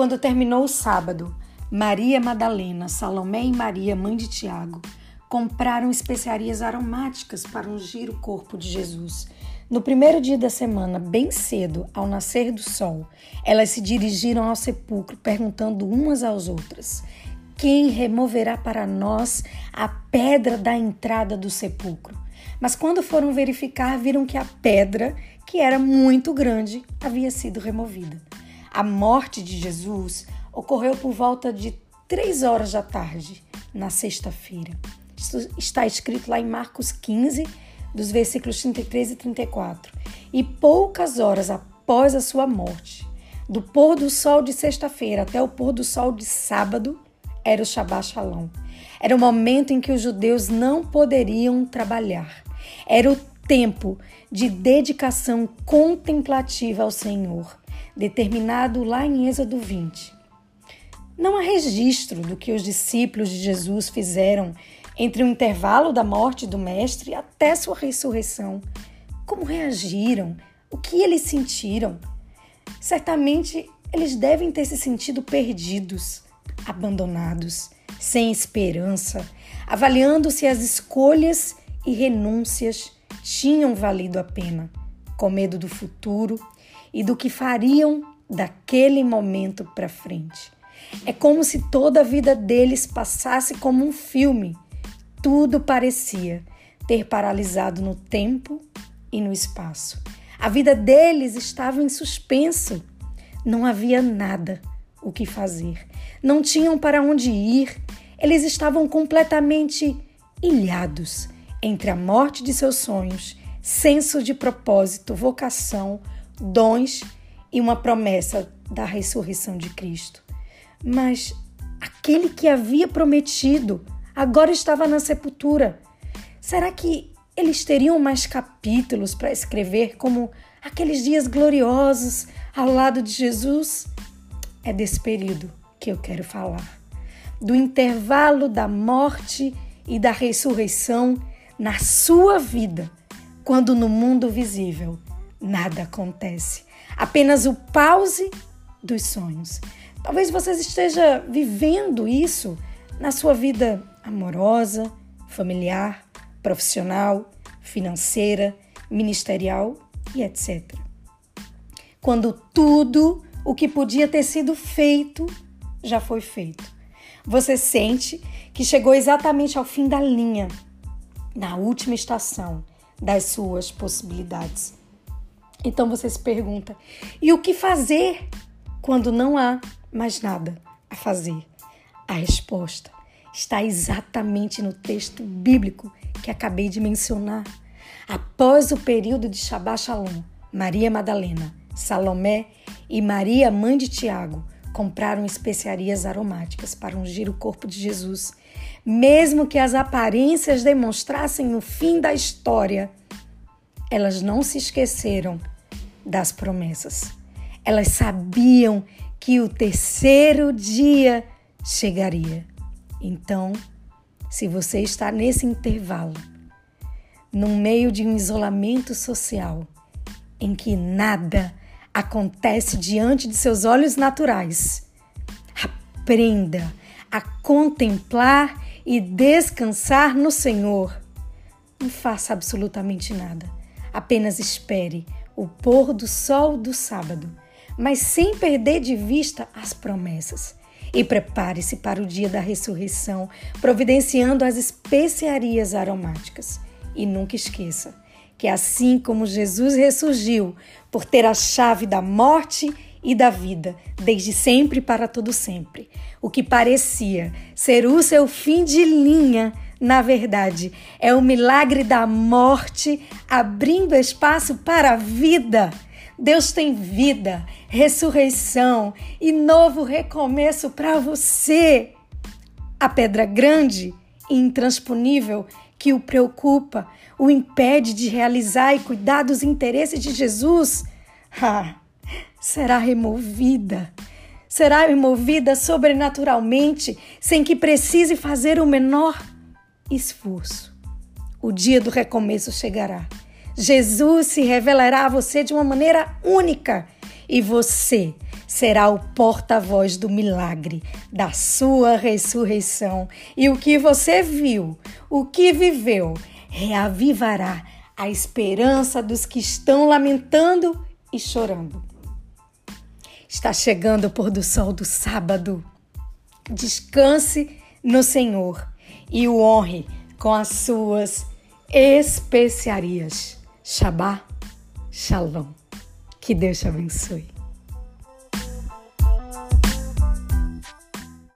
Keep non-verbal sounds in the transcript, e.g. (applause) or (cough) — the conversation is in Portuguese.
Quando terminou o sábado, Maria Madalena, Salomé e Maria, mãe de Tiago, compraram especiarias aromáticas para ungir o corpo de Jesus. No primeiro dia da semana, bem cedo, ao nascer do sol, elas se dirigiram ao sepulcro, perguntando umas às outras: Quem removerá para nós a pedra da entrada do sepulcro? Mas quando foram verificar, viram que a pedra, que era muito grande, havia sido removida. A morte de Jesus ocorreu por volta de três horas da tarde, na sexta-feira. Isso está escrito lá em Marcos 15, dos versículos 33 e 34. E poucas horas após a sua morte, do pôr do sol de sexta-feira até o pôr do sol de sábado, era o Shabbat Shalom. Era o momento em que os judeus não poderiam trabalhar. Era o tempo de dedicação contemplativa ao Senhor, determinado lá em Êxodo 20. Não há registro do que os discípulos de Jesus fizeram entre o intervalo da morte do Mestre até sua ressurreição. Como reagiram? O que eles sentiram? Certamente eles devem ter se sentido perdidos, abandonados, sem esperança, avaliando se as escolhas e renúncias tinham valido a pena, com medo do futuro e do que fariam daquele momento para frente. É como se toda a vida deles passasse como um filme tudo parecia ter paralisado no tempo e no espaço. A vida deles estava em suspenso. Não havia nada o que fazer. Não tinham para onde ir. Eles estavam completamente ilhados entre a morte de seus sonhos, senso de propósito, vocação, dons e uma promessa da ressurreição de Cristo. Mas aquele que havia prometido agora estava na sepultura. Será que eles teriam mais capítulos para escrever, como aqueles dias gloriosos ao lado de Jesus? É desse período que eu quero falar. Do intervalo da morte e da ressurreição na sua vida, quando no mundo visível nada acontece. Apenas o pause dos sonhos. Talvez você esteja vivendo isso na sua vida amorosa, familiar, profissional, financeira, ministerial e etc. Quando tudo o que podia ter sido feito já foi feito. Você sente que chegou exatamente ao fim da linha, na última estação das suas possibilidades. Então você se pergunta: e o que fazer quando não há mais nada a fazer? A resposta está exatamente no texto bíblico que acabei de mencionar. Após o período de Shabbat Shalom, Maria Madalena, Salomé e Maria, mãe de Tiago, compraram especiarias aromáticas para ungir o corpo de Jesus. Mesmo que as aparências demonstrassem o fim da história, elas não se esqueceram das promessas. Elas sabiam que o terceiro dia chegaria. Então, se você está nesse intervalo, no meio de um isolamento social, em que nada acontece diante de seus olhos naturais, aprenda a contemplar e descansar no Senhor. Não faça absolutamente nada, apenas espere o pôr do sol do sábado, mas sem perder de vista as promessas. E prepare-se para o dia da ressurreição, providenciando as especiarias aromáticas. E nunca esqueça que, assim como Jesus ressurgiu por ter a chave da morte e da vida, desde sempre para todo sempre, o que parecia ser o seu fim de linha, na verdade, é o milagre da morte abrindo espaço para a vida Deus tem vida, ressurreição e novo recomeço para você. A pedra grande e intransponível que o preocupa, o impede de realizar e cuidar dos interesses de Jesus, (laughs) ah, será removida. Será removida sobrenaturalmente, sem que precise fazer o menor esforço. O dia do recomeço chegará Jesus se revelará a você de uma maneira única e você será o porta-voz do milagre, da sua ressurreição. E o que você viu, o que viveu, reavivará a esperança dos que estão lamentando e chorando. Está chegando o pôr do sol do sábado. Descanse no Senhor e o honre com as suas especiarias. Shabá, Shalom. Que Deus te abençoe.